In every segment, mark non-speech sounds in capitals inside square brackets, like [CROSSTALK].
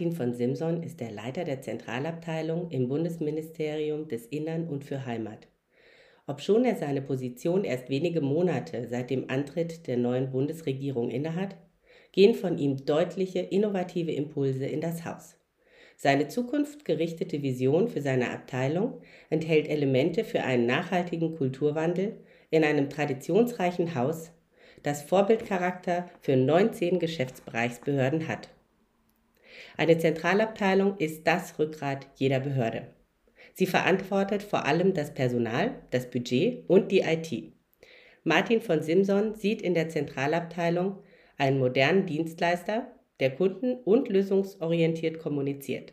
Martin von Simson ist der Leiter der Zentralabteilung im Bundesministerium des Innern und für Heimat. Obschon er seine Position erst wenige Monate seit dem Antritt der neuen Bundesregierung innehat, gehen von ihm deutliche innovative Impulse in das Haus. Seine zukunftsgerichtete Vision für seine Abteilung enthält Elemente für einen nachhaltigen Kulturwandel in einem traditionsreichen Haus, das Vorbildcharakter für 19 Geschäftsbereichsbehörden hat. Eine Zentralabteilung ist das Rückgrat jeder Behörde. Sie verantwortet vor allem das Personal, das Budget und die IT. Martin von Simson sieht in der Zentralabteilung einen modernen Dienstleister, der kunden- und lösungsorientiert kommuniziert,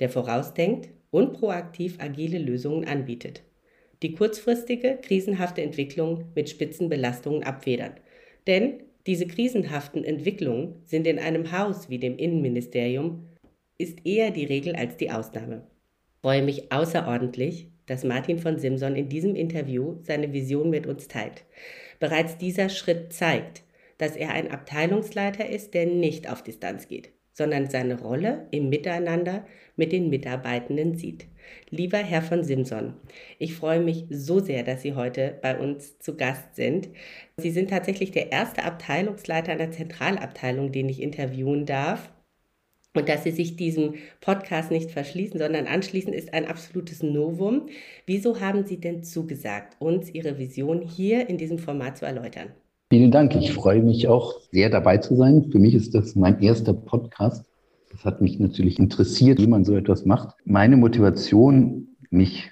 der vorausdenkt und proaktiv agile Lösungen anbietet, die kurzfristige, krisenhafte Entwicklung mit Spitzenbelastungen abfedert. Denn diese krisenhaften Entwicklungen sind in einem Haus wie dem Innenministerium ist eher die Regel als die Ausnahme. Ich freue mich außerordentlich, dass Martin von Simson in diesem Interview seine Vision mit uns teilt. Bereits dieser Schritt zeigt, dass er ein Abteilungsleiter ist, der nicht auf Distanz geht, sondern seine Rolle im Miteinander mit den Mitarbeitenden sieht. Lieber Herr von Simson, ich freue mich so sehr, dass Sie heute bei uns zu Gast sind. Sie sind tatsächlich der erste Abteilungsleiter einer Zentralabteilung, den ich interviewen darf. Und dass Sie sich diesem Podcast nicht verschließen, sondern anschließen, ist ein absolutes Novum. Wieso haben Sie denn zugesagt, uns Ihre Vision hier in diesem Format zu erläutern? Vielen Dank. Ich freue mich auch sehr dabei zu sein. Für mich ist das mein erster Podcast. Das hat mich natürlich interessiert, wie man so etwas macht. Meine Motivation, mich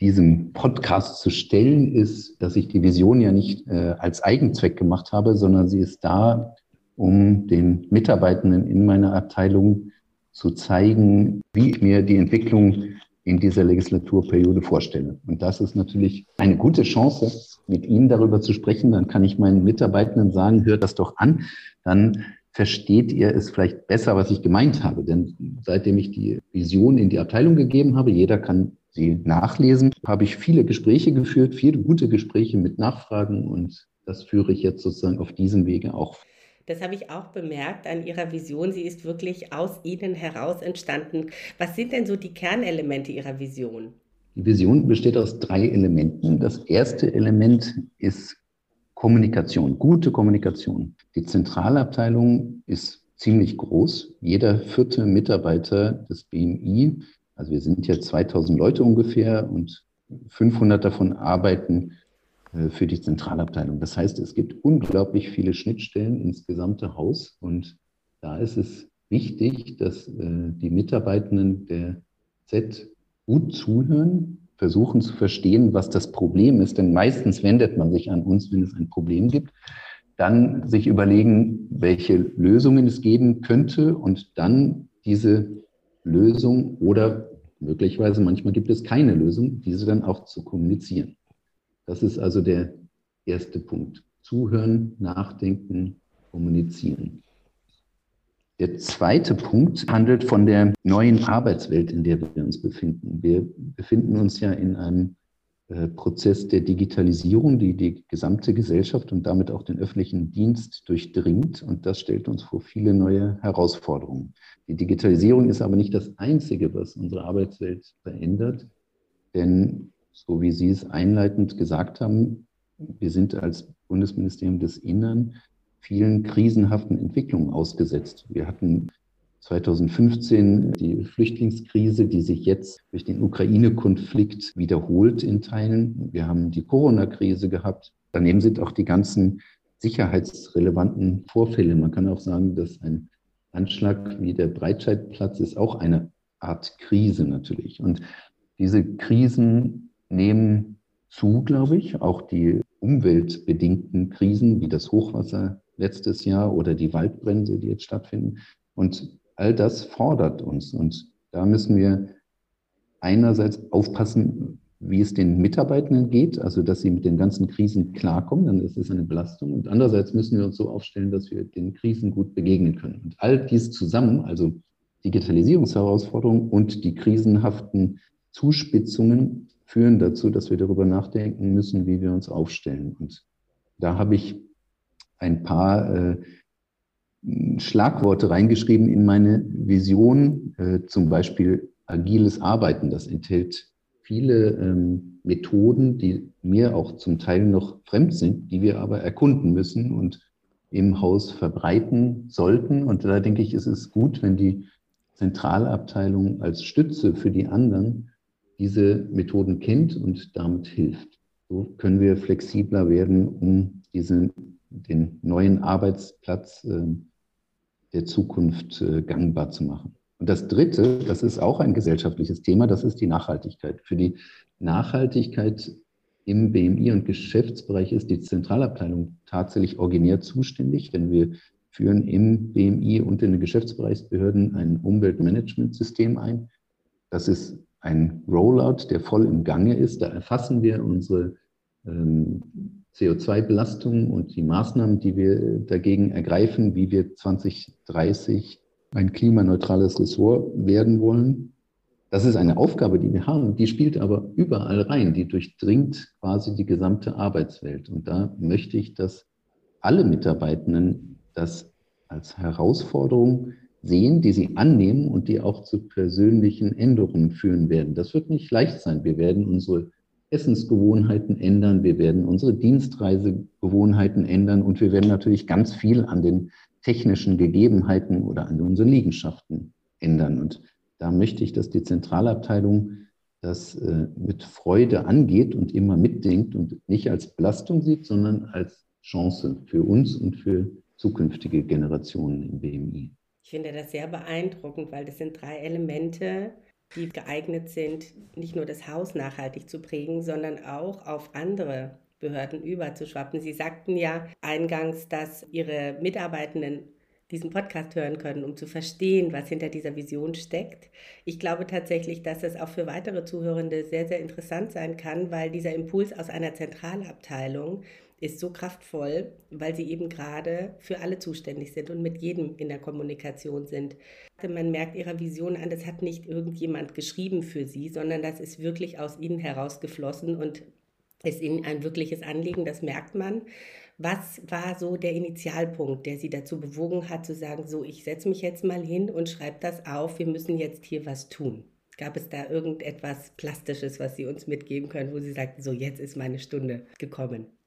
diesem Podcast zu stellen, ist, dass ich die Vision ja nicht äh, als Eigenzweck gemacht habe, sondern sie ist da, um den Mitarbeitenden in meiner Abteilung zu zeigen, wie ich mir die Entwicklung in dieser Legislaturperiode vorstelle. Und das ist natürlich eine gute Chance, mit Ihnen darüber zu sprechen. Dann kann ich meinen Mitarbeitenden sagen, hört das doch an. Dann versteht ihr es vielleicht besser, was ich gemeint habe. Denn seitdem ich die Vision in die Abteilung gegeben habe, jeder kann sie nachlesen, habe ich viele Gespräche geführt, viele gute Gespräche mit Nachfragen und das führe ich jetzt sozusagen auf diesem Wege auch. Das habe ich auch bemerkt an Ihrer Vision. Sie ist wirklich aus Ihnen heraus entstanden. Was sind denn so die Kernelemente Ihrer Vision? Die Vision besteht aus drei Elementen. Das erste Element ist Kommunikation, gute Kommunikation. Die Zentralabteilung ist ziemlich groß. Jeder vierte Mitarbeiter des BMI, also wir sind ja 2000 Leute ungefähr und 500 davon arbeiten äh, für die Zentralabteilung. Das heißt, es gibt unglaublich viele Schnittstellen ins gesamte Haus und da ist es wichtig, dass äh, die Mitarbeitenden der Z gut zuhören, versuchen zu verstehen, was das Problem ist, denn meistens wendet man sich an uns, wenn es ein Problem gibt, dann sich überlegen, welche Lösungen es geben könnte und dann diese Lösung oder möglicherweise manchmal gibt es keine Lösung, diese dann auch zu kommunizieren. Das ist also der erste Punkt. Zuhören, nachdenken, kommunizieren. Der zweite Punkt handelt von der neuen Arbeitswelt, in der wir uns befinden. Wir befinden uns ja in einem äh, Prozess der Digitalisierung, die die gesamte Gesellschaft und damit auch den öffentlichen Dienst durchdringt. Und das stellt uns vor viele neue Herausforderungen. Die Digitalisierung ist aber nicht das Einzige, was unsere Arbeitswelt verändert. Denn, so wie Sie es einleitend gesagt haben, wir sind als Bundesministerium des Innern vielen krisenhaften Entwicklungen ausgesetzt. Wir hatten 2015 die Flüchtlingskrise, die sich jetzt durch den Ukraine-Konflikt wiederholt in Teilen. Wir haben die Corona-Krise gehabt. Daneben sind auch die ganzen sicherheitsrelevanten Vorfälle. Man kann auch sagen, dass ein Anschlag wie der Breitscheidplatz ist auch eine Art Krise natürlich. Und diese Krisen nehmen zu, glaube ich, auch die umweltbedingten Krisen wie das Hochwasser letztes Jahr oder die Waldbrände, die jetzt stattfinden. Und all das fordert uns. Und da müssen wir einerseits aufpassen, wie es den Mitarbeitenden geht, also dass sie mit den ganzen Krisen klarkommen, dann ist es eine Belastung. Und andererseits müssen wir uns so aufstellen, dass wir den Krisen gut begegnen können. Und all dies zusammen, also Digitalisierungsherausforderungen und die krisenhaften Zuspitzungen, führen dazu, dass wir darüber nachdenken müssen, wie wir uns aufstellen. Und da habe ich ein paar äh, Schlagworte reingeschrieben in meine Vision, äh, zum Beispiel agiles Arbeiten. Das enthält viele ähm, Methoden, die mir auch zum Teil noch fremd sind, die wir aber erkunden müssen und im Haus verbreiten sollten. Und da denke ich, ist es gut, wenn die Zentralabteilung als Stütze für die anderen diese Methoden kennt und damit hilft. So können wir flexibler werden, um diesen, den neuen Arbeitsplatz äh, der Zukunft äh, gangbar zu machen. Und das Dritte, das ist auch ein gesellschaftliches Thema, das ist die Nachhaltigkeit. Für die Nachhaltigkeit im BMI und Geschäftsbereich ist die Zentralabteilung tatsächlich originär zuständig, denn wir führen im BMI und in den Geschäftsbereichsbehörden ein Umweltmanagementsystem ein. Das ist ein Rollout, der voll im Gange ist. Da erfassen wir unsere ähm, CO2-Belastung und die Maßnahmen, die wir dagegen ergreifen, wie wir 2030 ein klimaneutrales Ressort werden wollen. Das ist eine Aufgabe, die wir haben. Die spielt aber überall rein. Die durchdringt quasi die gesamte Arbeitswelt. Und da möchte ich, dass alle Mitarbeitenden das als Herausforderung sehen, die sie annehmen und die auch zu persönlichen Änderungen führen werden. Das wird nicht leicht sein. Wir werden unsere Essensgewohnheiten ändern, wir werden unsere Dienstreisegewohnheiten ändern und wir werden natürlich ganz viel an den technischen Gegebenheiten oder an unseren Liegenschaften ändern. Und da möchte ich, dass die Zentralabteilung das äh, mit Freude angeht und immer mitdenkt und nicht als Belastung sieht, sondern als Chance für uns und für zukünftige Generationen im BMI. Ich finde das sehr beeindruckend, weil das sind drei Elemente, die geeignet sind, nicht nur das Haus nachhaltig zu prägen, sondern auch auf andere Behörden überzuschwappen. Sie sagten ja eingangs, dass Ihre Mitarbeitenden diesen Podcast hören können, um zu verstehen, was hinter dieser Vision steckt. Ich glaube tatsächlich, dass es auch für weitere Zuhörende sehr, sehr interessant sein kann, weil dieser Impuls aus einer Zentralabteilung ist so kraftvoll, weil sie eben gerade für alle zuständig sind und mit jedem in der Kommunikation sind. Man merkt ihrer Vision an, das hat nicht irgendjemand geschrieben für sie, sondern das ist wirklich aus ihnen herausgeflossen und ist ihnen ein wirkliches Anliegen, das merkt man. Was war so der Initialpunkt, der Sie dazu bewogen hat, zu sagen, so, ich setze mich jetzt mal hin und schreibe das auf, wir müssen jetzt hier was tun? Gab es da irgendetwas Plastisches, was Sie uns mitgeben können, wo Sie sagten, so, jetzt ist meine Stunde gekommen?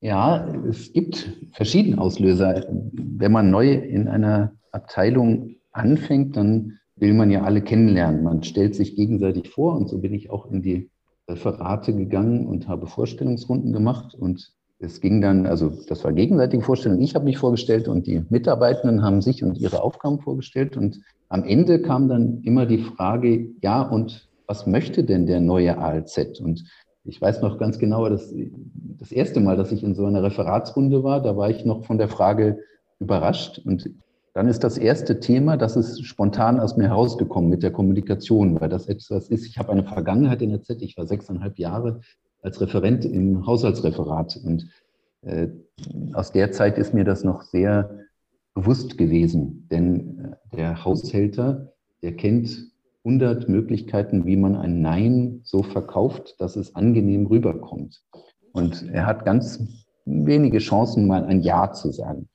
Ja, es gibt verschiedene Auslöser. Wenn man neu in einer Abteilung anfängt, dann will man ja alle kennenlernen. Man stellt sich gegenseitig vor und so bin ich auch in die Referate gegangen und habe Vorstellungsrunden gemacht und es ging dann, also das war gegenseitige Vorstellung. Ich habe mich vorgestellt und die Mitarbeitenden haben sich und ihre Aufgaben vorgestellt. Und am Ende kam dann immer die Frage, ja, und was möchte denn der neue ALZ? Und ich weiß noch ganz genau, dass das erste Mal, dass ich in so einer Referatsrunde war, da war ich noch von der Frage überrascht. Und dann ist das erste Thema, das ist spontan aus mir herausgekommen mit der Kommunikation, weil das etwas ist. Ich habe eine Vergangenheit in der Z. Ich war sechseinhalb Jahre als Referent im Haushaltsreferat. Und äh, aus der Zeit ist mir das noch sehr bewusst gewesen. Denn äh, der Haushälter, der kennt 100 Möglichkeiten, wie man ein Nein so verkauft, dass es angenehm rüberkommt. Und er hat ganz wenige Chancen, mal ein Ja zu sagen.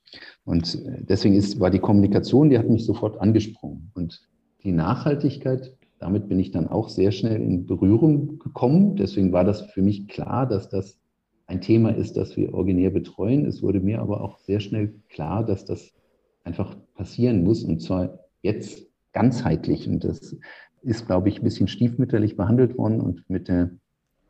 Und äh, deswegen ist, war die Kommunikation, die hat mich sofort angesprungen. Und die Nachhaltigkeit, damit bin ich dann auch sehr schnell in Berührung gekommen. Deswegen war das für mich klar, dass das ein Thema ist, das wir originär betreuen. Es wurde mir aber auch sehr schnell klar, dass das einfach passieren muss und zwar jetzt ganzheitlich. Und das ist, glaube ich, ein bisschen stiefmütterlich behandelt worden. Und mit der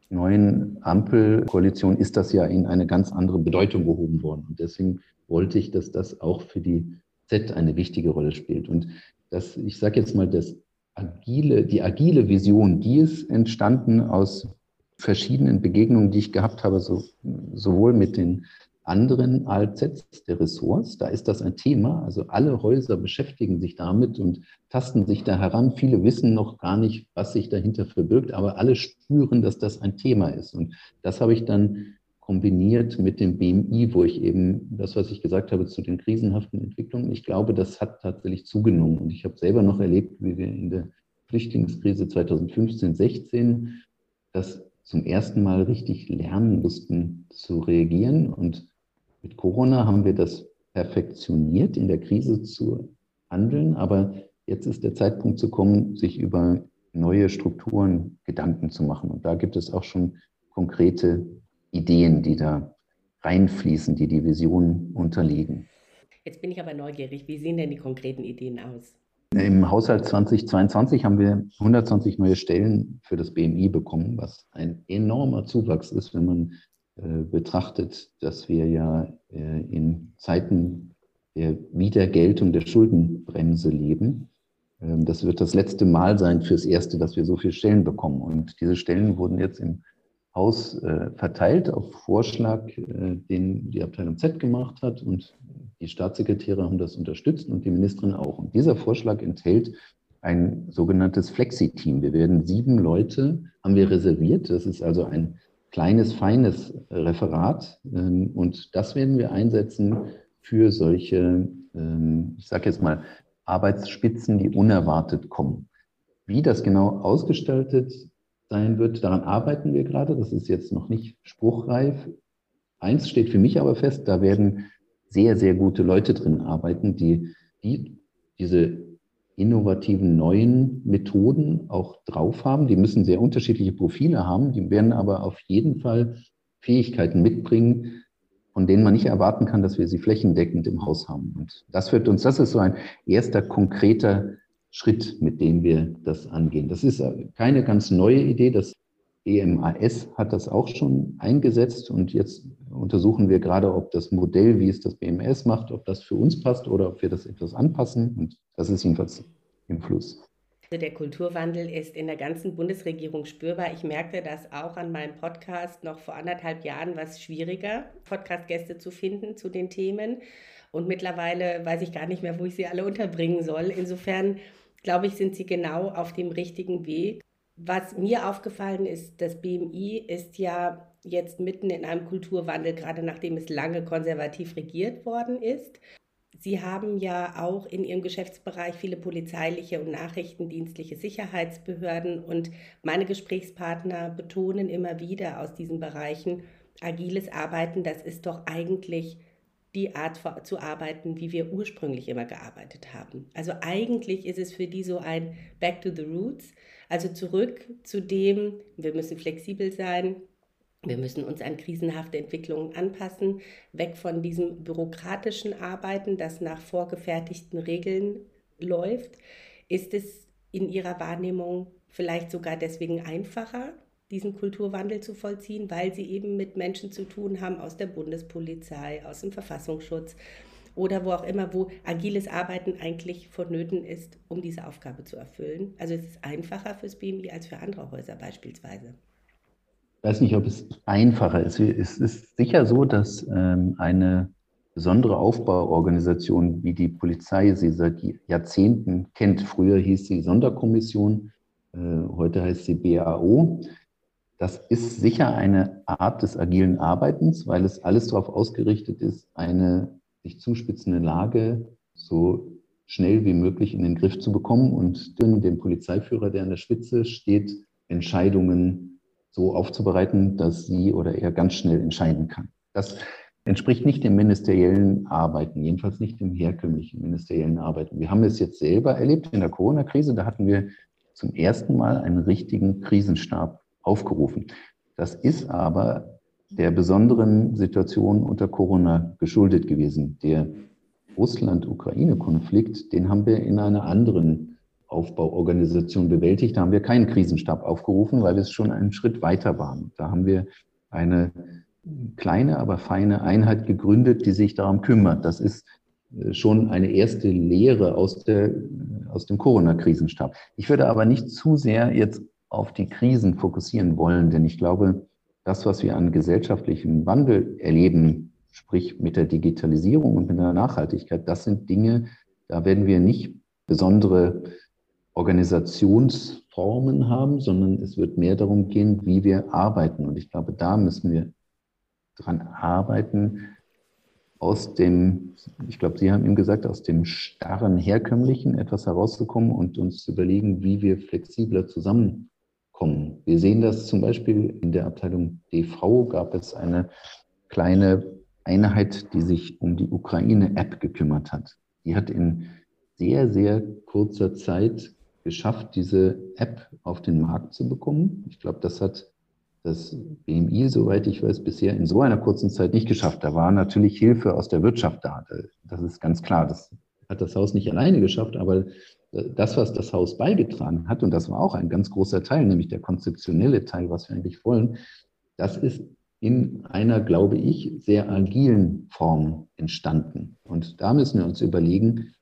neuen Ampelkoalition ist das ja in eine ganz andere Bedeutung gehoben worden. Und deswegen wollte ich, dass das auch für die Z eine wichtige Rolle spielt. Und das, ich sage jetzt mal, das agile, die agile Vision, die ist entstanden aus verschiedenen Begegnungen, die ich gehabt habe, so, sowohl mit den anderen ALZs der Ressorts. Da ist das ein Thema. Also alle Häuser beschäftigen sich damit und tasten sich da heran. Viele wissen noch gar nicht, was sich dahinter verbirgt, aber alle spüren, dass das ein Thema ist. Und das habe ich dann kombiniert mit dem BMI, wo ich eben das, was ich gesagt habe zu den krisenhaften Entwicklungen, ich glaube, das hat tatsächlich zugenommen. Und ich habe selber noch erlebt, wie wir in der Flüchtlingskrise 2015, 16 das zum ersten Mal richtig lernen mussten zu reagieren. Und mit Corona haben wir das perfektioniert, in der Krise zu handeln. Aber jetzt ist der Zeitpunkt zu kommen, sich über neue Strukturen Gedanken zu machen. Und da gibt es auch schon konkrete Ideen, die da reinfließen, die die Vision unterliegen. Jetzt bin ich aber neugierig. Wie sehen denn die konkreten Ideen aus? Im Haushalt 2022 haben wir 120 neue Stellen für das BMI bekommen, was ein enormer Zuwachs ist, wenn man betrachtet, dass wir ja äh, in Zeiten der Wiedergeltung der Schuldenbremse leben. Ähm, das wird das letzte Mal sein fürs Erste, dass wir so viele Stellen bekommen. Und diese Stellen wurden jetzt im Haus äh, verteilt auf Vorschlag, den die Abteilung Z gemacht hat. Und die Staatssekretäre haben das unterstützt und die Ministerin auch. Und dieser Vorschlag enthält ein sogenanntes Flexi-Team. Wir werden sieben Leute, haben wir reserviert. Das ist also ein kleines, feines Referat. Ähm, und das werden wir einsetzen für solche, ähm, ich sage jetzt mal, Arbeitsspitzen, die unerwartet kommen. Wie das genau ausgestaltet sein wird, daran arbeiten wir gerade. Das ist jetzt noch nicht spruchreif. Eins steht für mich aber fest, da werden sehr, sehr gute Leute drin arbeiten, die, die diese innovativen neuen Methoden auch drauf haben. Die müssen sehr unterschiedliche Profile haben, die werden aber auf jeden Fall Fähigkeiten mitbringen, von denen man nicht erwarten kann, dass wir sie flächendeckend im Haus haben. Und das wird uns, das ist so ein erster konkreter Schritt, mit dem wir das angehen. Das ist keine ganz neue Idee. Das EMAS hat das auch schon eingesetzt und jetzt untersuchen wir gerade, ob das Modell, wie es das BMS macht, ob das für uns passt oder ob wir das etwas anpassen. Und das ist jedenfalls im Fluss. Also der Kulturwandel ist in der ganzen Bundesregierung spürbar. Ich merkte das auch an meinem Podcast noch vor anderthalb Jahren, was schwieriger, Podcast-Gäste zu finden zu den Themen. Und mittlerweile weiß ich gar nicht mehr, wo ich sie alle unterbringen soll. Insofern glaube ich, sind sie genau auf dem richtigen Weg. Was mir aufgefallen ist, das BMI ist ja jetzt mitten in einem Kulturwandel, gerade nachdem es lange konservativ regiert worden ist. Sie haben ja auch in Ihrem Geschäftsbereich viele polizeiliche und nachrichtendienstliche Sicherheitsbehörden und meine Gesprächspartner betonen immer wieder aus diesen Bereichen, agiles Arbeiten, das ist doch eigentlich die Art zu arbeiten, wie wir ursprünglich immer gearbeitet haben. Also eigentlich ist es für die so ein Back to the Roots, also zurück zu dem, wir müssen flexibel sein, wir müssen uns an krisenhafte Entwicklungen anpassen, weg von diesem bürokratischen Arbeiten, das nach vorgefertigten Regeln läuft. Ist es in Ihrer Wahrnehmung vielleicht sogar deswegen einfacher, diesen Kulturwandel zu vollziehen, weil Sie eben mit Menschen zu tun haben aus der Bundespolizei, aus dem Verfassungsschutz, oder wo auch immer, wo agiles Arbeiten eigentlich vonnöten ist, um diese Aufgabe zu erfüllen. Also es ist einfacher fürs BMI als für andere Häuser beispielsweise. Weiß nicht, ob es einfacher ist. Es ist sicher so, dass ähm, eine besondere Aufbauorganisation wie die Polizei sie seit Jahrzehnten kennt. Früher hieß sie Sonderkommission, äh, heute heißt sie BAO. Das ist sicher eine Art des agilen Arbeitens, weil es alles darauf ausgerichtet ist, eine sich zuspitzende Lage so schnell wie möglich in den Griff zu bekommen und dem Polizeiführer, der an der Spitze steht, Entscheidungen so aufzubereiten, dass sie oder er ganz schnell entscheiden kann. Das entspricht nicht dem ministeriellen Arbeiten, jedenfalls nicht dem herkömmlichen ministeriellen Arbeiten. Wir haben es jetzt selber erlebt in der Corona-Krise, da hatten wir zum ersten Mal einen richtigen Krisenstab aufgerufen. Das ist aber der besonderen Situation unter Corona geschuldet gewesen. Der Russland-Ukraine-Konflikt, den haben wir in einer anderen Aufbauorganisation bewältigt. Da haben wir keinen Krisenstab aufgerufen, weil wir es schon einen Schritt weiter waren. Da haben wir eine kleine, aber feine Einheit gegründet, die sich darum kümmert. Das ist äh, schon eine erste Lehre aus, der, aus dem Corona-Krisenstab. Ich würde aber nicht zu sehr jetzt auf die Krisen fokussieren wollen, denn ich glaube, das, was wir an gesellschaftlichem Wandel erleben, sprich mit der Digitalisierung und mit der Nachhaltigkeit, das sind Dinge, da werden wir nicht besondere Organisationsformen haben, sondern es wird mehr darum gehen, wie wir arbeiten. Und ich glaube, da müssen wir dran arbeiten, aus dem, ich glaube, Sie haben ihm gesagt, aus dem starren Herkömmlichen etwas herauszukommen und uns zu überlegen, wie wir flexibler zusammenkommen. Wir sehen das zum Beispiel in der Abteilung DV gab es eine kleine Einheit, die sich um die Ukraine-App gekümmert hat. Die hat in sehr, sehr kurzer Zeit geschafft, diese App auf den Markt zu bekommen. Ich glaube, das hat das BMI, soweit ich weiß, bisher in so einer kurzen Zeit nicht geschafft. Da war natürlich Hilfe aus der Wirtschaft da. Das ist ganz klar. Das hat das Haus nicht alleine geschafft, aber das, was das Haus beigetragen hat, und das war auch ein ganz großer Teil, nämlich der konzeptionelle Teil, was wir eigentlich wollen, das ist in einer, glaube ich, sehr agilen Form entstanden. Und da müssen wir uns überlegen,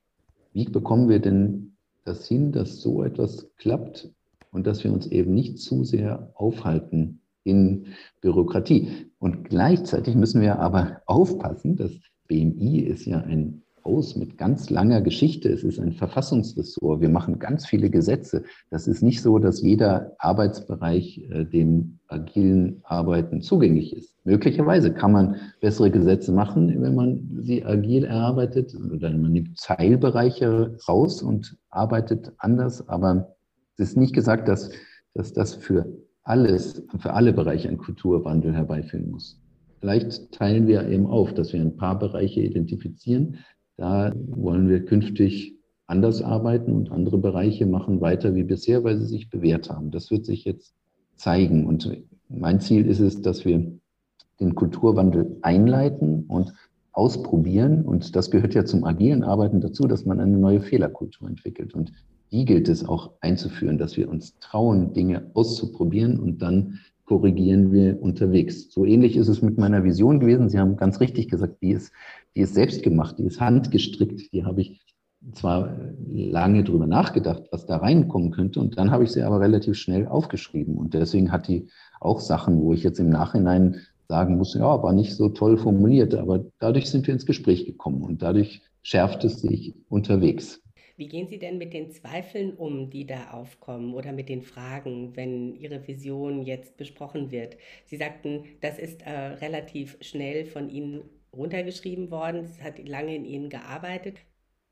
wie bekommen wir denn das hin, dass so etwas klappt und dass wir uns eben nicht zu sehr aufhalten in Bürokratie. Und gleichzeitig müssen wir aber [LAUGHS] aufpassen, das BMI ist ja ein Haus mit ganz langer Geschichte. Es ist ein Verfassungsressort. Wir machen ganz viele Gesetze. Das ist nicht so, dass jeder Arbeitsbereich äh, dem agilen Arbeiten zugänglich ist. Möglicherweise kann man bessere Gesetze machen, wenn man sie agil erarbeitet. Oder man nimmt Teilbereiche raus und arbeitet anders. Aber es ist nicht gesagt, dass, dass das für alles, für alle Bereiche einen Kulturwandel herbeiführen muss. Vielleicht teilen wir eben auf, dass wir ein paar Bereiche identifizieren. Da wollen wir künftig anders arbeiten und andere Bereiche machen weiter wie bisher, weil sie sich bewährt haben. Das wird sich jetzt zeigen. Und mein Ziel ist es, dass wir den Kulturwandel einleiten und ausprobieren. Und das gehört ja zum agilen Arbeiten dazu, dass man eine neue Fehlerkultur entwickelt. Und die gilt es auch einzuführen, dass wir uns trauen, Dinge auszuprobieren und dann korrigieren wir unterwegs. So ähnlich ist es mit meiner Vision gewesen. Sie haben ganz richtig gesagt, die ist, die ist selbst gemacht, die ist handgestrickt. Die habe ich zwar lange drüber nachgedacht, was da reinkommen könnte, und dann habe ich sie aber relativ schnell aufgeschrieben. Und deswegen hat die auch Sachen, wo ich jetzt im Nachhinein sagen muss, ja, war nicht so toll formuliert, aber dadurch sind wir ins Gespräch gekommen und dadurch schärft es sich unterwegs. Wie gehen Sie denn mit den Zweifeln um, die da aufkommen oder mit den Fragen, wenn Ihre Vision jetzt besprochen wird? Sie sagten, das ist äh, relativ schnell von Ihnen runtergeschrieben worden. Es hat lange in Ihnen gearbeitet.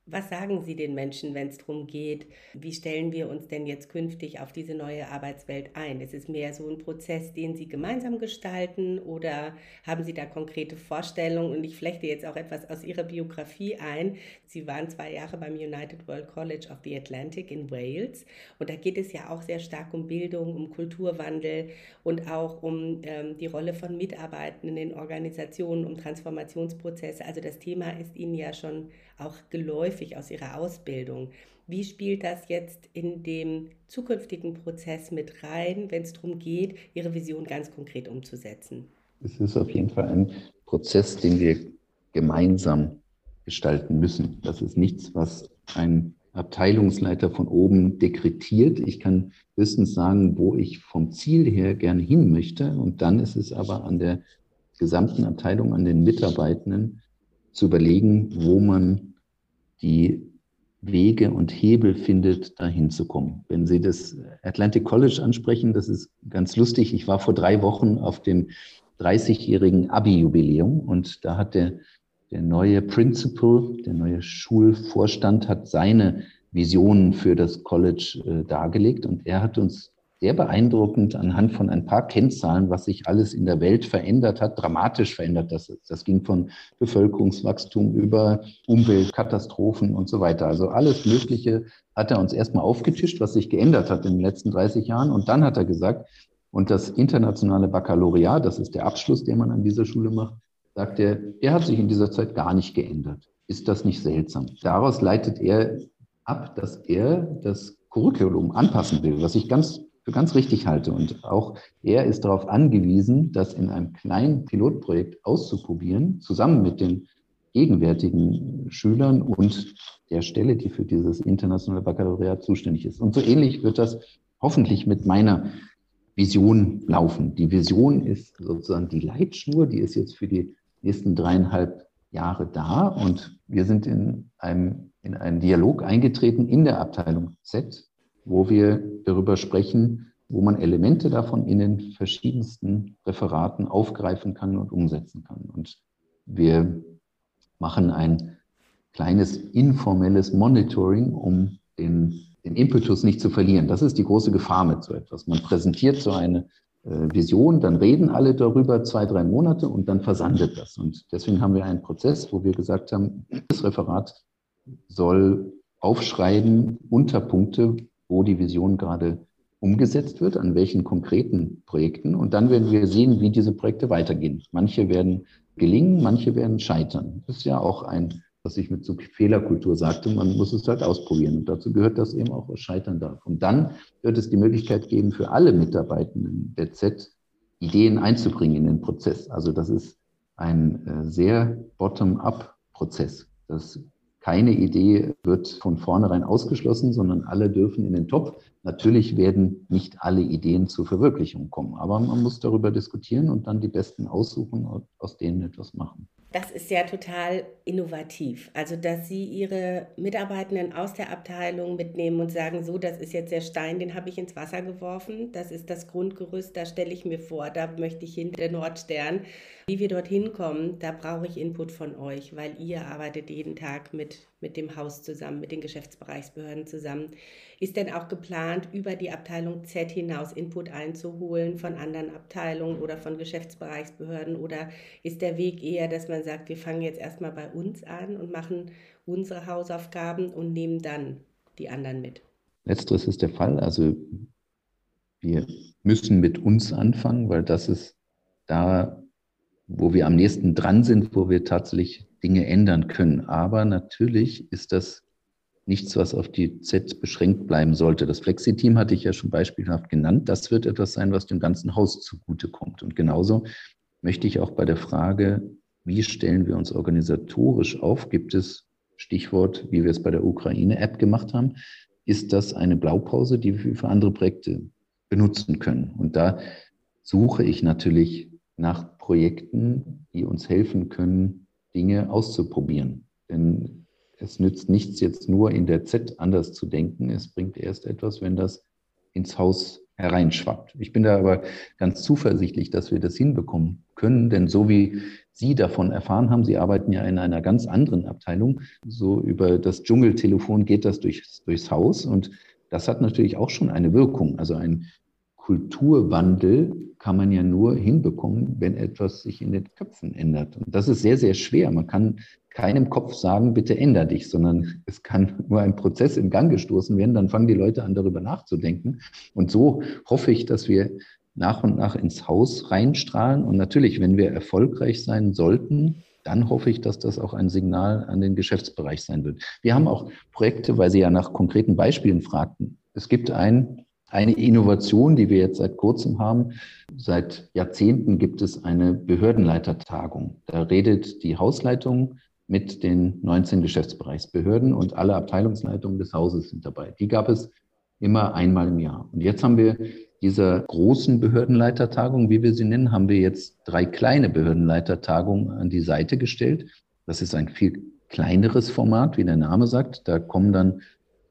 Was sagen Sie den Menschen, wenn es darum geht, wie stellen wir uns denn jetzt künftig auf diese neue Arbeitswelt ein? Ist es mehr so ein Prozess, den Sie gemeinsam gestalten oder haben Sie da konkrete Vorstellungen? Und ich flechte jetzt auch etwas aus Ihrer Biografie ein. Sie waren zwei Jahre beim United World College of the Atlantic in Wales und da geht es ja auch sehr stark um Bildung, um Kulturwandel und auch um ähm, die Rolle von Mitarbeitenden in Organisationen, um Transformationsprozesse. Also das Thema ist Ihnen ja schon auch geläufig aus Ihrer Ausbildung. Wie spielt das jetzt in dem zukünftigen Prozess mit rein, wenn es darum geht, Ihre Vision ganz konkret umzusetzen? Es ist auf jeden Fall ein Prozess, den wir gemeinsam gestalten müssen. Das ist nichts, was ein Abteilungsleiter von oben dekretiert. Ich kann höchstens sagen, wo ich vom Ziel her gerne hin möchte. Und dann ist es aber an der gesamten Abteilung, an den Mitarbeitenden, zu überlegen, wo man die Wege und Hebel findet, dahin zu kommen. Wenn Sie das Atlantic College ansprechen, das ist ganz lustig. Ich war vor drei Wochen auf dem 30-jährigen Abi-Jubiläum und da hat der, der neue Principal, der neue Schulvorstand, hat seine Visionen für das College äh, dargelegt und er hat uns sehr beeindruckend anhand von ein paar Kennzahlen, was sich alles in der Welt verändert hat, dramatisch verändert. Das, das ging von Bevölkerungswachstum über Umweltkatastrophen und so weiter. Also alles Mögliche hat er uns erstmal aufgetischt, was sich geändert hat in den letzten 30 Jahren. Und dann hat er gesagt, und das internationale Baccalaureat, das ist der Abschluss, den man an dieser Schule macht, sagt er, er hat sich in dieser Zeit gar nicht geändert. Ist das nicht seltsam? Daraus leitet er ab, dass er das Curriculum anpassen will, was ich ganz für ganz richtig halte. Und auch er ist darauf angewiesen, das in einem kleinen Pilotprojekt auszuprobieren, zusammen mit den gegenwärtigen Schülern und der Stelle, die für dieses internationale Baccalaureat zuständig ist. Und so ähnlich wird das hoffentlich mit meiner Vision laufen. Die Vision ist sozusagen die Leitschnur, die ist jetzt für die nächsten dreieinhalb Jahre da und wir sind in einem in einen Dialog eingetreten in der Abteilung Z, wo wir darüber sprechen, wo man Elemente davon in den verschiedensten Referaten aufgreifen kann und umsetzen kann. Und wir machen ein kleines informelles Monitoring, um den, den Impetus nicht zu verlieren. Das ist die große Gefahr mit so etwas. Man präsentiert so eine äh, Vision, dann reden alle darüber zwei, drei Monate und dann versandet das. Und deswegen haben wir einen Prozess, wo wir gesagt haben, das Referat soll aufschreiben Unterpunkte, wo die Vision gerade umgesetzt wird, an welchen konkreten Projekten. Und dann werden wir sehen, wie diese Projekte weitergehen. Manche werden gelingen, manche werden scheitern. Das ist ja auch ein, was ich mit so Fehlerkultur sagte, man muss es halt ausprobieren. Und dazu gehört das eben auch, was scheitern darf. Und dann wird es die Möglichkeit geben, für alle Mitarbeitenden der Z Ideen einzubringen in den Prozess. Also das ist ein äh, sehr bottom-up-Prozess. Das keine Idee wird von vornherein ausgeschlossen, sondern alle dürfen in den Topf. Natürlich werden nicht alle Ideen zur Verwirklichung kommen, aber man muss darüber diskutieren und dann die besten aussuchen und aus denen etwas machen. Das ist ja total innovativ. Also, dass Sie Ihre Mitarbeitenden aus der Abteilung mitnehmen und sagen, so, das ist jetzt der Stein, den habe ich ins Wasser geworfen, das ist das Grundgerüst, da stelle ich mir vor, da möchte ich hin, der Nordstern. Wie wir dorthin kommen, da brauche ich Input von euch, weil ihr arbeitet jeden Tag mit, mit dem Haus zusammen, mit den Geschäftsbereichsbehörden zusammen. Ist denn auch geplant, über die Abteilung Z hinaus Input einzuholen von anderen Abteilungen oder von Geschäftsbereichsbehörden? Oder ist der Weg eher, dass man sagt, wir fangen jetzt erstmal bei uns an und machen unsere Hausaufgaben und nehmen dann die anderen mit? Letzteres ist der Fall. Also wir müssen mit uns anfangen, weil das ist da wo wir am nächsten dran sind, wo wir tatsächlich Dinge ändern können. Aber natürlich ist das nichts, was auf die Z beschränkt bleiben sollte. Das Flexi-Team hatte ich ja schon beispielhaft genannt. Das wird etwas sein, was dem ganzen Haus zugutekommt. Und genauso möchte ich auch bei der Frage, wie stellen wir uns organisatorisch auf, gibt es Stichwort, wie wir es bei der Ukraine-App gemacht haben, ist das eine Blaupause, die wir für andere Projekte benutzen können. Und da suche ich natürlich nach Projekten, die uns helfen können, Dinge auszuprobieren. Denn es nützt nichts, jetzt nur in der Z anders zu denken. Es bringt erst etwas, wenn das ins Haus hereinschwappt. Ich bin da aber ganz zuversichtlich, dass wir das hinbekommen können, denn so wie Sie davon erfahren haben, Sie arbeiten ja in einer ganz anderen Abteilung, so über das Dschungeltelefon geht das durchs, durchs Haus und das hat natürlich auch schon eine Wirkung. Also ein Kulturwandel kann man ja nur hinbekommen, wenn etwas sich in den Köpfen ändert. Und das ist sehr, sehr schwer. Man kann keinem Kopf sagen, bitte änder dich, sondern [LAUGHS] es kann nur ein Prozess in Gang gestoßen werden. Dann fangen die Leute an, darüber nachzudenken. Und so hoffe ich, dass wir nach und nach ins Haus reinstrahlen. Und natürlich, wenn wir erfolgreich sein sollten, dann hoffe ich, dass das auch ein Signal an den Geschäftsbereich sein wird. Wir haben auch Projekte, weil Sie ja nach konkreten Beispielen fragten. Es gibt ein eine Innovation, die wir jetzt seit kurzem haben. Seit Jahrzehnten gibt es eine Behördenleitertagung. Da redet die Hausleitung mit den 19 Geschäftsbereichsbehörden und alle Abteilungsleitungen des Hauses sind dabei. Die gab es immer einmal im Jahr. Und jetzt haben wir dieser großen Behördenleitertagung, wie wir sie nennen, haben wir jetzt drei kleine Behördenleitertagungen an die Seite gestellt. Das ist ein viel kleineres Format, wie der Name sagt. Da kommen dann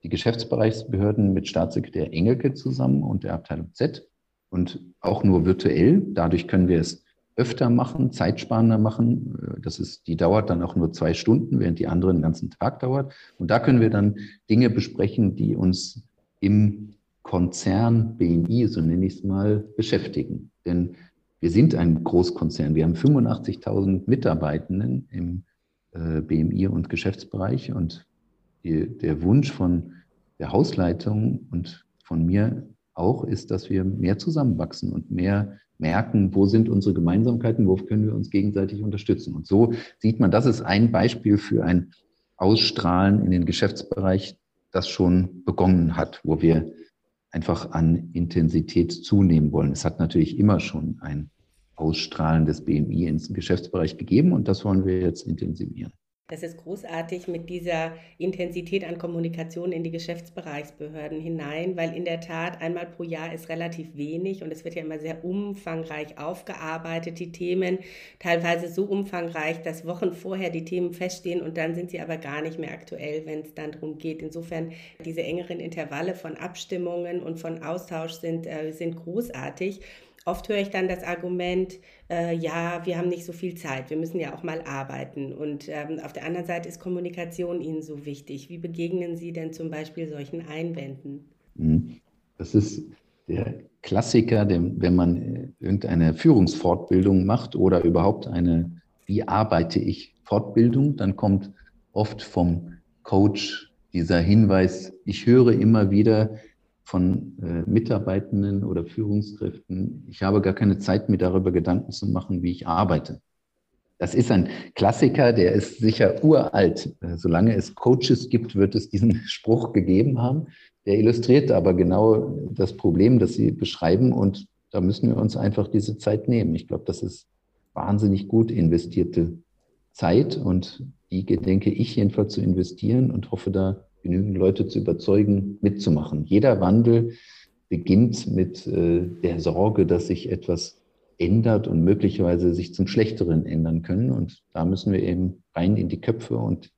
die Geschäftsbereichsbehörden mit Staatssekretär Engelke zusammen und der Abteilung Z und auch nur virtuell. Dadurch können wir es öfter machen, zeitsparender machen. Das ist, die dauert dann auch nur zwei Stunden, während die andere den ganzen Tag dauert. Und da können wir dann Dinge besprechen, die uns im Konzern BMI, so nenne ich es mal, beschäftigen. Denn wir sind ein Großkonzern. Wir haben 85.000 Mitarbeitenden im äh, BMI und Geschäftsbereich und die, der Wunsch von der Hausleitung und von mir auch ist, dass wir mehr zusammenwachsen und mehr merken, wo sind unsere Gemeinsamkeiten, wo können wir uns gegenseitig unterstützen. Und so sieht man, das ist ein Beispiel für ein Ausstrahlen in den Geschäftsbereich, das schon begonnen hat, wo wir einfach an Intensität zunehmen wollen. Es hat natürlich immer schon ein Ausstrahlen des BMI ins Geschäftsbereich gegeben und das wollen wir jetzt intensivieren. Das ist großartig mit dieser Intensität an Kommunikation in die Geschäftsbereichsbehörden hinein, weil in der Tat einmal pro Jahr ist relativ wenig und es wird ja immer sehr umfangreich aufgearbeitet, die Themen, teilweise so umfangreich, dass Wochen vorher die Themen feststehen und dann sind sie aber gar nicht mehr aktuell, wenn es dann darum geht. Insofern diese engeren Intervalle von Abstimmungen und von Austausch sind, äh, sind großartig. Oft höre ich dann das Argument, äh, ja, wir haben nicht so viel Zeit, wir müssen ja auch mal arbeiten. Und ähm, auf der anderen Seite ist Kommunikation Ihnen so wichtig. Wie begegnen Sie denn zum Beispiel solchen Einwänden? Mhm. Das ist der Klassiker, wenn man äh, irgendeine Führungsfortbildung macht oder überhaupt eine, wie arbeite ich Fortbildung, dann kommt oft vom Coach dieser Hinweis, ich höre immer wieder, von äh, Mitarbeitenden oder Führungskräften, ich habe gar keine Zeit, mir darüber Gedanken zu machen, wie ich arbeite. Das ist ein Klassiker, der ist sicher uralt. Äh, solange es Coaches gibt, wird es diesen [LAUGHS] Spruch gegeben haben. Der illustriert aber genau das Problem, das Sie beschreiben. Und da müssen wir uns einfach diese Zeit nehmen. Ich glaube, das ist wahnsinnig gut investierte Zeit und die gedenke ich jedenfalls zu investieren und hoffe da genügend Leute zu überzeugen, mitzumachen. Jeder Wandel beginnt mit äh, der Sorge, dass sich etwas ändert und möglicherweise sich zum Schlechteren ändern können. Und da müssen wir eben rein in die Köpfe und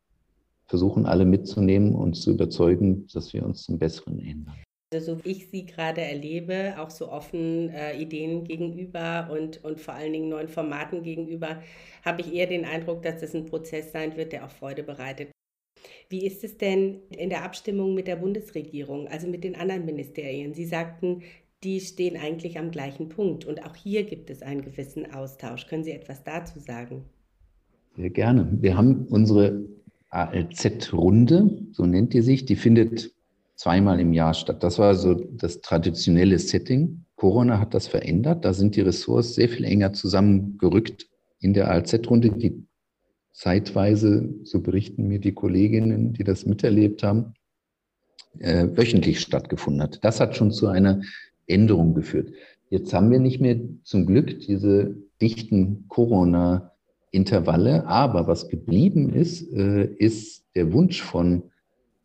versuchen, alle mitzunehmen und zu überzeugen, dass wir uns zum Besseren ändern. Also so wie ich sie gerade erlebe, auch so offen äh, Ideen gegenüber und, und vor allen Dingen neuen Formaten gegenüber, habe ich eher den Eindruck, dass das ein Prozess sein wird, der auch Freude bereitet. Wie ist es denn in der Abstimmung mit der Bundesregierung, also mit den anderen Ministerien? Sie sagten, die stehen eigentlich am gleichen Punkt und auch hier gibt es einen gewissen Austausch. Können Sie etwas dazu sagen? Sehr gerne. Wir haben unsere ALZ-Runde, so nennt die sich, die findet zweimal im Jahr statt. Das war so das traditionelle Setting. Corona hat das verändert. Da sind die Ressorts sehr viel enger zusammengerückt in der ALZ-Runde. Die zeitweise, so berichten mir die Kolleginnen, die das miterlebt haben, äh, wöchentlich stattgefunden hat. Das hat schon zu einer Änderung geführt. Jetzt haben wir nicht mehr zum Glück diese dichten Corona-Intervalle, aber was geblieben ist, äh, ist der Wunsch von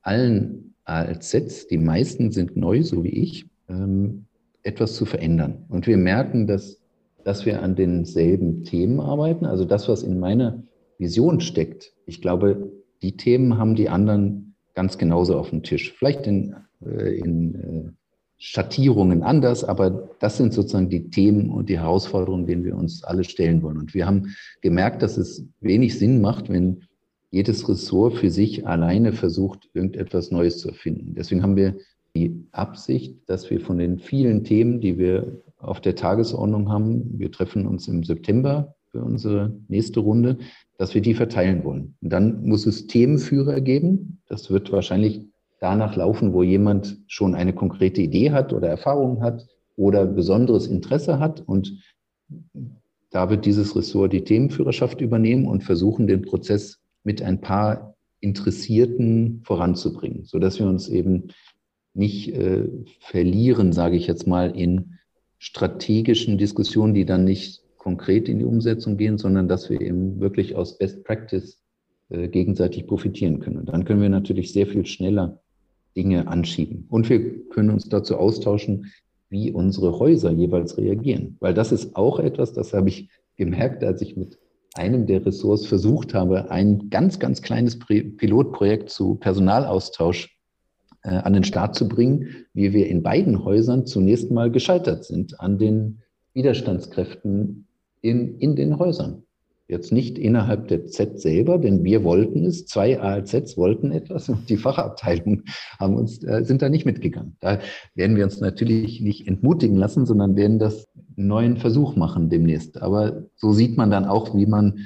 allen ALZs, die meisten sind neu, so wie ich, ähm, etwas zu verändern. Und wir merken, dass, dass wir an denselben Themen arbeiten. Also das, was in meiner Vision steckt. Ich glaube, die Themen haben die anderen ganz genauso auf dem Tisch. Vielleicht in, äh, in äh, Schattierungen anders, aber das sind sozusagen die Themen und die Herausforderungen, denen wir uns alle stellen wollen. Und wir haben gemerkt, dass es wenig Sinn macht, wenn jedes Ressort für sich alleine versucht, irgendetwas Neues zu erfinden. Deswegen haben wir die Absicht, dass wir von den vielen Themen, die wir auf der Tagesordnung haben, wir treffen uns im September für unsere nächste Runde, dass wir die verteilen wollen. Und dann muss es Themenführer geben. Das wird wahrscheinlich danach laufen, wo jemand schon eine konkrete Idee hat oder Erfahrung hat oder besonderes Interesse hat. Und da wird dieses Ressort die Themenführerschaft übernehmen und versuchen, den Prozess mit ein paar Interessierten voranzubringen, sodass wir uns eben nicht äh, verlieren, sage ich jetzt mal, in strategischen Diskussionen, die dann nicht konkret in die Umsetzung gehen, sondern dass wir eben wirklich aus Best Practice äh, gegenseitig profitieren können. Und dann können wir natürlich sehr viel schneller Dinge anschieben. Und wir können uns dazu austauschen, wie unsere Häuser jeweils reagieren. Weil das ist auch etwas, das habe ich gemerkt, als ich mit einem der Ressorts versucht habe, ein ganz, ganz kleines Pilotprojekt zu Personalaustausch äh, an den Start zu bringen, wie wir in beiden Häusern zunächst mal gescheitert sind an den Widerstandskräften in, in den Häusern. Jetzt nicht innerhalb der Z selber, denn wir wollten es, zwei ALZs wollten etwas und die Fachabteilungen haben uns, äh, sind da nicht mitgegangen. Da werden wir uns natürlich nicht entmutigen lassen, sondern werden das einen neuen Versuch machen demnächst. Aber so sieht man dann auch, wie man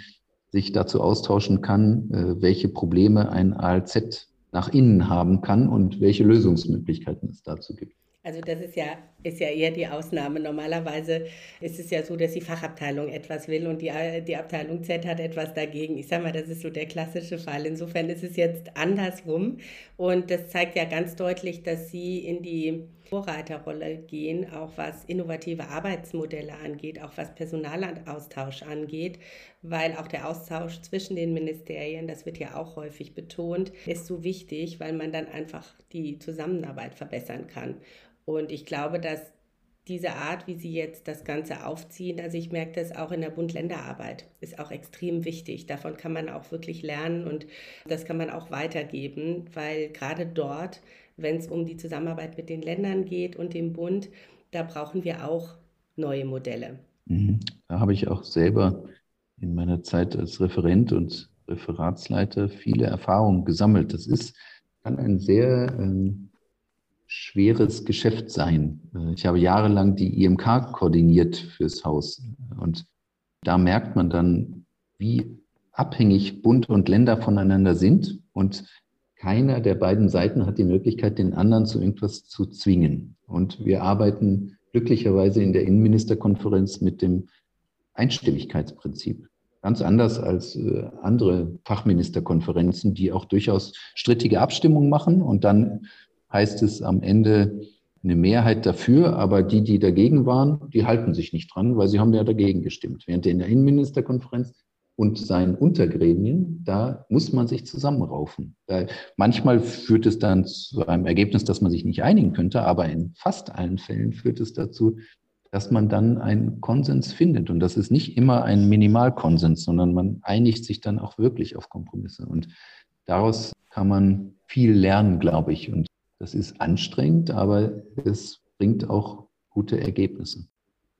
sich dazu austauschen kann, äh, welche Probleme ein ALZ nach innen haben kann und welche Lösungsmöglichkeiten es dazu gibt. Also das ist ja, ist ja eher die Ausnahme. Normalerweise ist es ja so, dass die Fachabteilung etwas will und die, die Abteilung Z hat etwas dagegen. Ich sage mal, das ist so der klassische Fall. Insofern ist es jetzt andersrum. Und das zeigt ja ganz deutlich, dass Sie in die Vorreiterrolle gehen, auch was innovative Arbeitsmodelle angeht, auch was Personalaustausch angeht, weil auch der Austausch zwischen den Ministerien, das wird ja auch häufig betont, ist so wichtig, weil man dann einfach die Zusammenarbeit verbessern kann. Und ich glaube, dass diese Art, wie Sie jetzt das Ganze aufziehen, also ich merke das auch in der Bund-Länder-Arbeit, ist auch extrem wichtig. Davon kann man auch wirklich lernen und das kann man auch weitergeben, weil gerade dort, wenn es um die Zusammenarbeit mit den Ländern geht und dem Bund, da brauchen wir auch neue Modelle. Mhm. Da habe ich auch selber in meiner Zeit als Referent und Referatsleiter viele Erfahrungen gesammelt. Das ist, kann ein sehr ähm, schweres Geschäft sein. Äh, ich habe jahrelang die IMK koordiniert fürs Haus und da merkt man dann, wie abhängig Bund und Länder voneinander sind und keiner der beiden Seiten hat die Möglichkeit, den anderen zu irgendwas zu zwingen. Und wir arbeiten glücklicherweise in der Innenministerkonferenz mit dem Einstimmigkeitsprinzip. Ganz anders als äh, andere Fachministerkonferenzen, die auch durchaus strittige Abstimmungen machen und dann heißt es am Ende eine Mehrheit dafür, aber die, die dagegen waren, die halten sich nicht dran, weil sie haben ja dagegen gestimmt. Während in der Innenministerkonferenz und seinen Untergremien, da muss man sich zusammenraufen. Da, manchmal führt es dann zu einem Ergebnis, dass man sich nicht einigen könnte, aber in fast allen Fällen führt es dazu, dass man dann einen Konsens findet. Und das ist nicht immer ein Minimalkonsens, sondern man einigt sich dann auch wirklich auf Kompromisse. Und daraus kann man viel lernen, glaube ich. Und das ist anstrengend, aber es bringt auch gute Ergebnisse.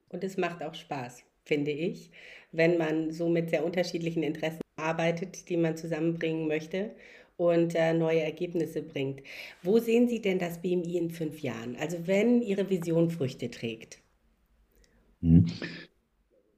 Und es macht auch Spaß, finde ich, wenn man so mit sehr unterschiedlichen Interessen arbeitet, die man zusammenbringen möchte und äh, neue Ergebnisse bringt. Wo sehen Sie denn das BMI in fünf Jahren? Also wenn Ihre Vision Früchte trägt? Hm.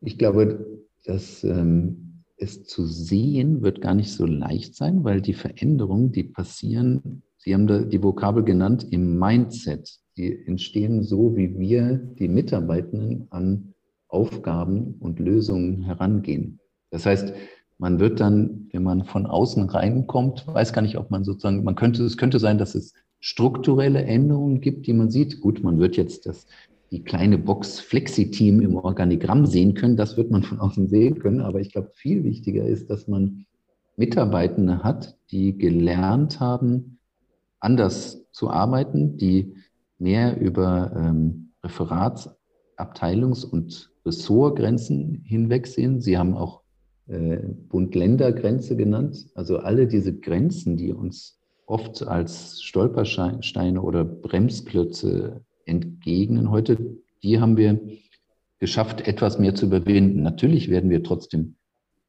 Ich glaube, dass ähm, es zu sehen wird gar nicht so leicht sein, weil die Veränderungen, die passieren, Sie haben die Vokabel genannt im Mindset. Die entstehen so, wie wir, die Mitarbeitenden, an Aufgaben und Lösungen herangehen. Das heißt, man wird dann, wenn man von außen reinkommt, weiß gar nicht, ob man sozusagen, man könnte, es könnte sein, dass es strukturelle Änderungen gibt, die man sieht. Gut, man wird jetzt das, die kleine Box Flexi-Team im Organigramm sehen können. Das wird man von außen sehen können. Aber ich glaube, viel wichtiger ist, dass man Mitarbeitende hat, die gelernt haben, anders zu arbeiten, die mehr über ähm, Referats-, Abteilungs- und Ressortgrenzen hinwegsehen. Sie haben auch äh, Bund-Länder-Grenze genannt. Also alle diese Grenzen, die uns oft als Stolpersteine oder Bremsklötze entgegnen heute, die haben wir geschafft, etwas mehr zu überwinden. Natürlich werden wir trotzdem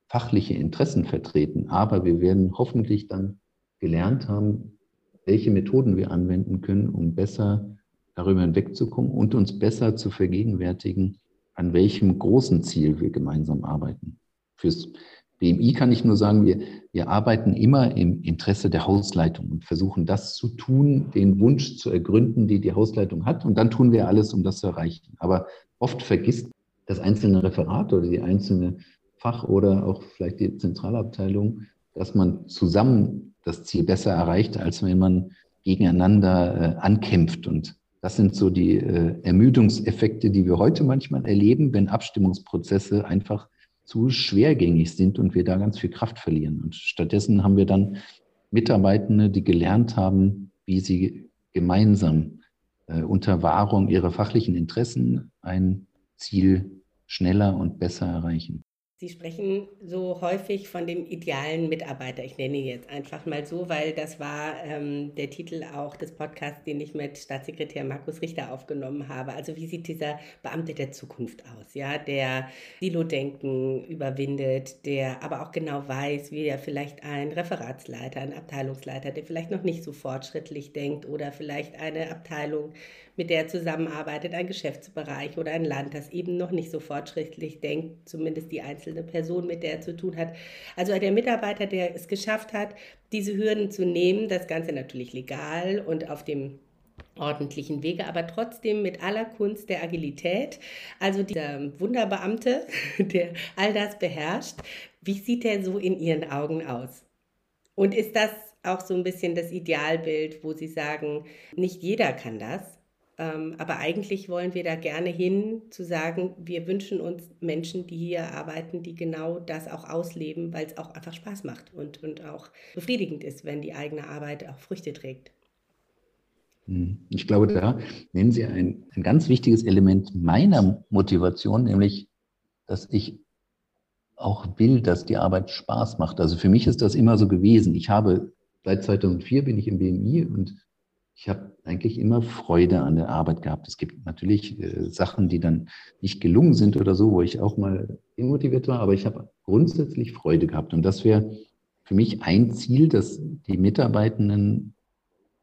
fachliche Interessen vertreten, aber wir werden hoffentlich dann gelernt haben, welche Methoden wir anwenden können, um besser darüber hinwegzukommen und uns besser zu vergegenwärtigen, an welchem großen Ziel wir gemeinsam arbeiten. Fürs BMI kann ich nur sagen, wir, wir arbeiten immer im Interesse der Hausleitung und versuchen das zu tun, den Wunsch zu ergründen, die die Hausleitung hat. Und dann tun wir alles, um das zu erreichen. Aber oft vergisst das einzelne Referat oder die einzelne Fach- oder auch vielleicht die Zentralabteilung, dass man zusammen das Ziel besser erreicht, als wenn man gegeneinander äh, ankämpft. Und das sind so die äh, Ermüdungseffekte, die wir heute manchmal erleben, wenn Abstimmungsprozesse einfach zu schwergängig sind und wir da ganz viel Kraft verlieren. Und stattdessen haben wir dann Mitarbeitende, die gelernt haben, wie sie gemeinsam äh, unter Wahrung ihrer fachlichen Interessen ein Ziel schneller und besser erreichen. Sie sprechen so häufig von dem idealen Mitarbeiter. Ich nenne ihn jetzt einfach mal so, weil das war ähm, der Titel auch des Podcasts, den ich mit Staatssekretär Markus Richter aufgenommen habe. Also wie sieht dieser Beamte der Zukunft aus? Ja, der Silo-Denken überwindet, der aber auch genau weiß, wie er vielleicht ein Referatsleiter, ein Abteilungsleiter, der vielleicht noch nicht so fortschrittlich denkt oder vielleicht eine Abteilung mit der er zusammenarbeitet, ein Geschäftsbereich oder ein Land, das eben noch nicht so fortschrittlich denkt, zumindest die einzelne Person, mit der er zu tun hat. Also der Mitarbeiter, der es geschafft hat, diese Hürden zu nehmen, das Ganze natürlich legal und auf dem ordentlichen Wege, aber trotzdem mit aller Kunst der Agilität. Also dieser Wunderbeamte, [LAUGHS] der all das beherrscht, wie sieht er so in Ihren Augen aus? Und ist das auch so ein bisschen das Idealbild, wo Sie sagen, nicht jeder kann das, aber eigentlich wollen wir da gerne hin, zu sagen, wir wünschen uns Menschen, die hier arbeiten, die genau das auch ausleben, weil es auch einfach Spaß macht und, und auch befriedigend ist, wenn die eigene Arbeit auch Früchte trägt. Hm. Ich glaube, da nennen Sie ein, ein ganz wichtiges Element meiner Motivation, nämlich, dass ich auch will, dass die Arbeit Spaß macht. Also für mich ist das immer so gewesen. Ich habe seit 2004 bin ich im BMI und ich habe eigentlich immer Freude an der Arbeit gehabt. Es gibt natürlich äh, Sachen, die dann nicht gelungen sind oder so, wo ich auch mal demotiviert war, aber ich habe grundsätzlich Freude gehabt. Und das wäre für mich ein Ziel, dass die Mitarbeitenden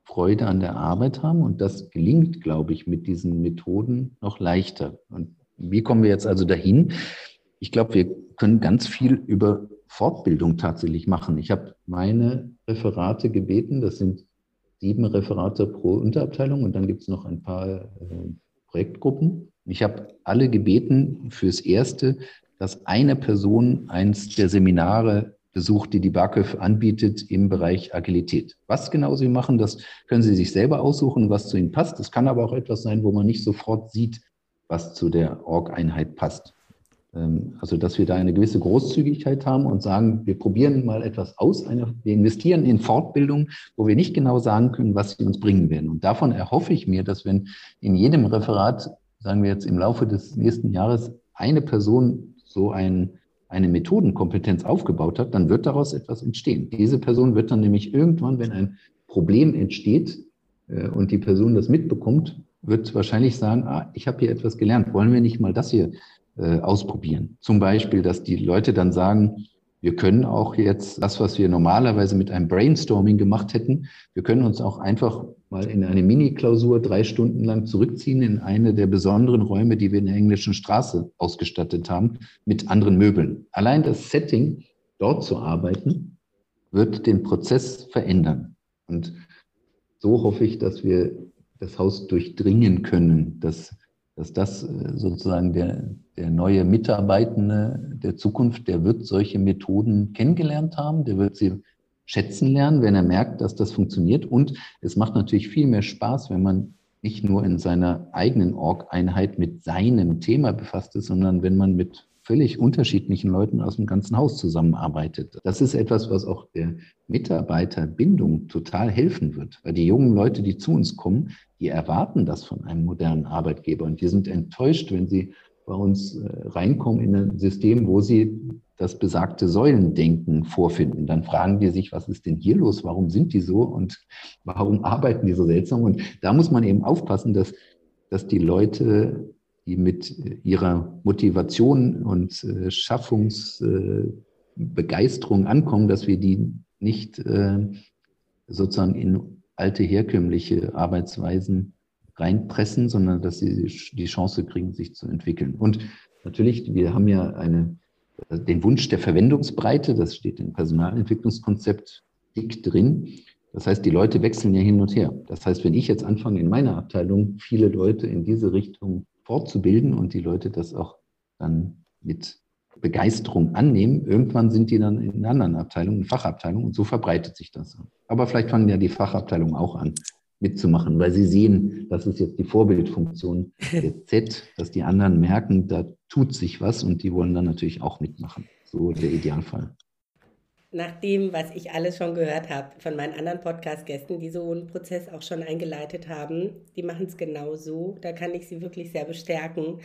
Freude an der Arbeit haben. Und das gelingt, glaube ich, mit diesen Methoden noch leichter. Und wie kommen wir jetzt also dahin? Ich glaube, wir können ganz viel über Fortbildung tatsächlich machen. Ich habe meine Referate gebeten, das sind sieben Referate pro Unterabteilung und dann gibt es noch ein paar äh, Projektgruppen. Ich habe alle gebeten fürs Erste, dass eine Person eins der Seminare besucht, die die BAKÖV anbietet im Bereich Agilität. Was genau Sie machen, das können Sie sich selber aussuchen, was zu Ihnen passt. Es kann aber auch etwas sein, wo man nicht sofort sieht, was zu der Org-Einheit passt. Ähm, also, dass wir da eine gewisse Großzügigkeit haben und sagen, wir probieren mal etwas aus, wir investieren in Fortbildung, wo wir nicht genau sagen können, was sie uns bringen werden. Und davon erhoffe ich mir, dass wenn in jedem Referat, sagen wir jetzt im Laufe des nächsten Jahres, eine Person so ein, eine Methodenkompetenz aufgebaut hat, dann wird daraus etwas entstehen. Diese Person wird dann nämlich irgendwann, wenn ein Problem entsteht äh, und die Person das mitbekommt, wird wahrscheinlich sagen, ah, ich habe hier etwas gelernt, wollen wir nicht mal das hier äh, ausprobieren. Zum Beispiel, dass die Leute dann sagen, wir können auch jetzt das, was wir normalerweise mit einem Brainstorming gemacht hätten, wir können uns auch einfach mal in eine Mini-Klausur drei Stunden lang zurückziehen in eine der besonderen Räume, die wir in der englischen Straße ausgestattet haben, mit anderen Möbeln. Allein das Setting, dort zu arbeiten, wird den Prozess verändern. Und so hoffe ich, dass wir das Haus durchdringen können, dass dass das äh, sozusagen der, der neue Mitarbeitende der Zukunft, der wird solche Methoden kennengelernt haben, der wird sie schätzen lernen, wenn er merkt, dass das funktioniert. Und es macht natürlich viel mehr Spaß, wenn man nicht nur in seiner eigenen Org-Einheit mit seinem Thema befasst ist, sondern wenn man mit völlig unterschiedlichen Leuten aus dem ganzen Haus zusammenarbeitet. Das ist etwas, was auch der Mitarbeiterbindung total helfen wird, weil die jungen Leute, die zu uns kommen, die erwarten das von einem modernen Arbeitgeber und die sind enttäuscht, wenn sie bei uns äh, reinkommen in ein System, wo sie das besagte Säulendenken vorfinden. Dann fragen die sich, was ist denn hier los? Warum sind die so und warum arbeiten die so seltsam? Und da muss man eben aufpassen, dass, dass die Leute die mit ihrer Motivation und äh, Schaffungsbegeisterung äh, ankommen, dass wir die nicht äh, sozusagen in alte herkömmliche Arbeitsweisen reinpressen, sondern dass sie die Chance kriegen, sich zu entwickeln. Und natürlich, wir haben ja eine, den Wunsch der Verwendungsbreite, das steht im Personalentwicklungskonzept dick drin. Das heißt, die Leute wechseln ja hin und her. Das heißt, wenn ich jetzt anfange, in meiner Abteilung viele Leute in diese Richtung fortzubilden und die Leute das auch dann mit Begeisterung annehmen. Irgendwann sind die dann in anderen Abteilungen, in Fachabteilungen und so verbreitet sich das. Aber vielleicht fangen ja die Fachabteilungen auch an mitzumachen, weil sie sehen, das ist jetzt die Vorbildfunktion [LAUGHS] der Z, dass die anderen merken, da tut sich was und die wollen dann natürlich auch mitmachen. So der Idealfall nach dem, was ich alles schon gehört habe von meinen anderen Podcast-Gästen, die so einen Prozess auch schon eingeleitet haben, die machen es genau so. Da kann ich sie wirklich sehr bestärken,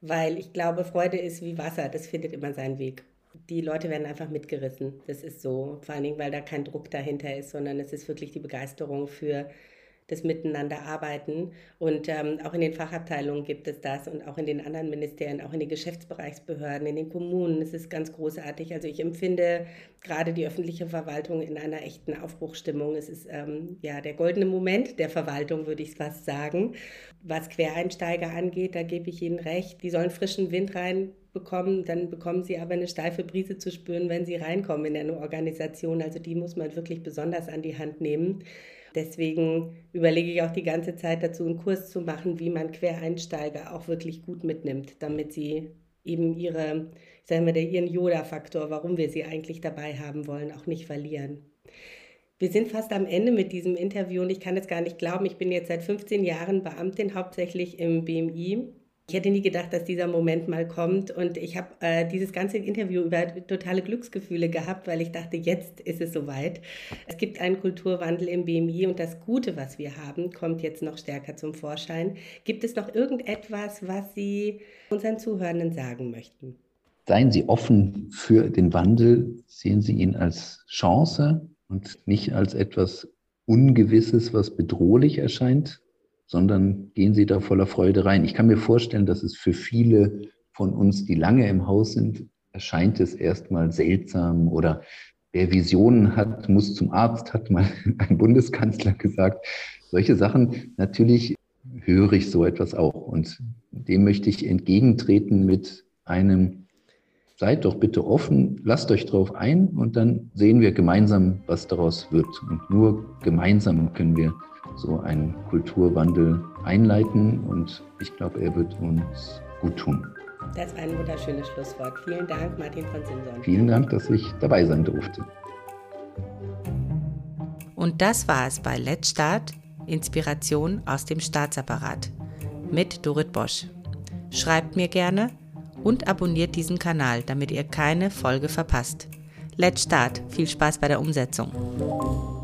weil ich glaube, Freude ist wie Wasser, das findet immer seinen Weg. Die Leute werden einfach mitgerissen. Das ist so. Vor allen Dingen, weil da kein Druck dahinter ist, sondern es ist wirklich die Begeisterung für das Miteinanderarbeiten. Und ähm, auch in den Fachabteilungen gibt es das und auch in den anderen Ministerien, auch in den Geschäftsbereichsbehörden, in den Kommunen. Es ist ganz großartig. Also ich empfinde gerade die öffentliche Verwaltung in einer echten Aufbruchstimmung. Es ist ähm, ja der goldene Moment der Verwaltung, würde ich fast sagen. Was Quereinsteiger angeht, da gebe ich Ihnen recht. Die sollen frischen Wind rein bekommen, dann bekommen sie aber eine steife Brise zu spüren, wenn sie reinkommen in eine Organisation. Also die muss man wirklich besonders an die Hand nehmen. Deswegen überlege ich auch die ganze Zeit dazu, einen Kurs zu machen, wie man Quereinsteiger auch wirklich gut mitnimmt, damit sie eben ihre, sagen wir, ihren Yoda-Faktor, warum wir sie eigentlich dabei haben wollen, auch nicht verlieren. Wir sind fast am Ende mit diesem Interview und ich kann es gar nicht glauben. Ich bin jetzt seit 15 Jahren Beamtin, hauptsächlich im BMI. Ich hätte nie gedacht, dass dieser Moment mal kommt und ich habe äh, dieses ganze Interview über totale Glücksgefühle gehabt, weil ich dachte, jetzt ist es soweit. Es gibt einen Kulturwandel im BMI und das Gute, was wir haben, kommt jetzt noch stärker zum Vorschein. Gibt es noch irgendetwas, was Sie unseren Zuhörenden sagen möchten? Seien Sie offen für den Wandel, sehen Sie ihn als Chance und nicht als etwas Ungewisses, was bedrohlich erscheint, sondern gehen Sie da voller Freude rein. Ich kann mir vorstellen, dass es für viele von uns, die lange im Haus sind, erscheint es erstmal seltsam oder wer Visionen hat, muss zum Arzt, hat mal [LAUGHS] ein Bundeskanzler gesagt. Solche Sachen, natürlich höre ich so etwas auch und dem möchte ich entgegentreten mit einem seid doch bitte offen, lasst euch drauf ein und dann sehen wir gemeinsam, was daraus wird. Und nur gemeinsam können wir so einen Kulturwandel einleiten und ich glaube, er wird uns gut tun. Das ist ein wunderschönes Schlusswort. Vielen Dank, Martin von Simson. Vielen Dank, dass ich dabei sein durfte. Und das war es bei Let's Start, Inspiration aus dem Staatsapparat mit Dorit Bosch. Schreibt mir gerne und abonniert diesen Kanal, damit ihr keine Folge verpasst. Let's Start. Viel Spaß bei der Umsetzung.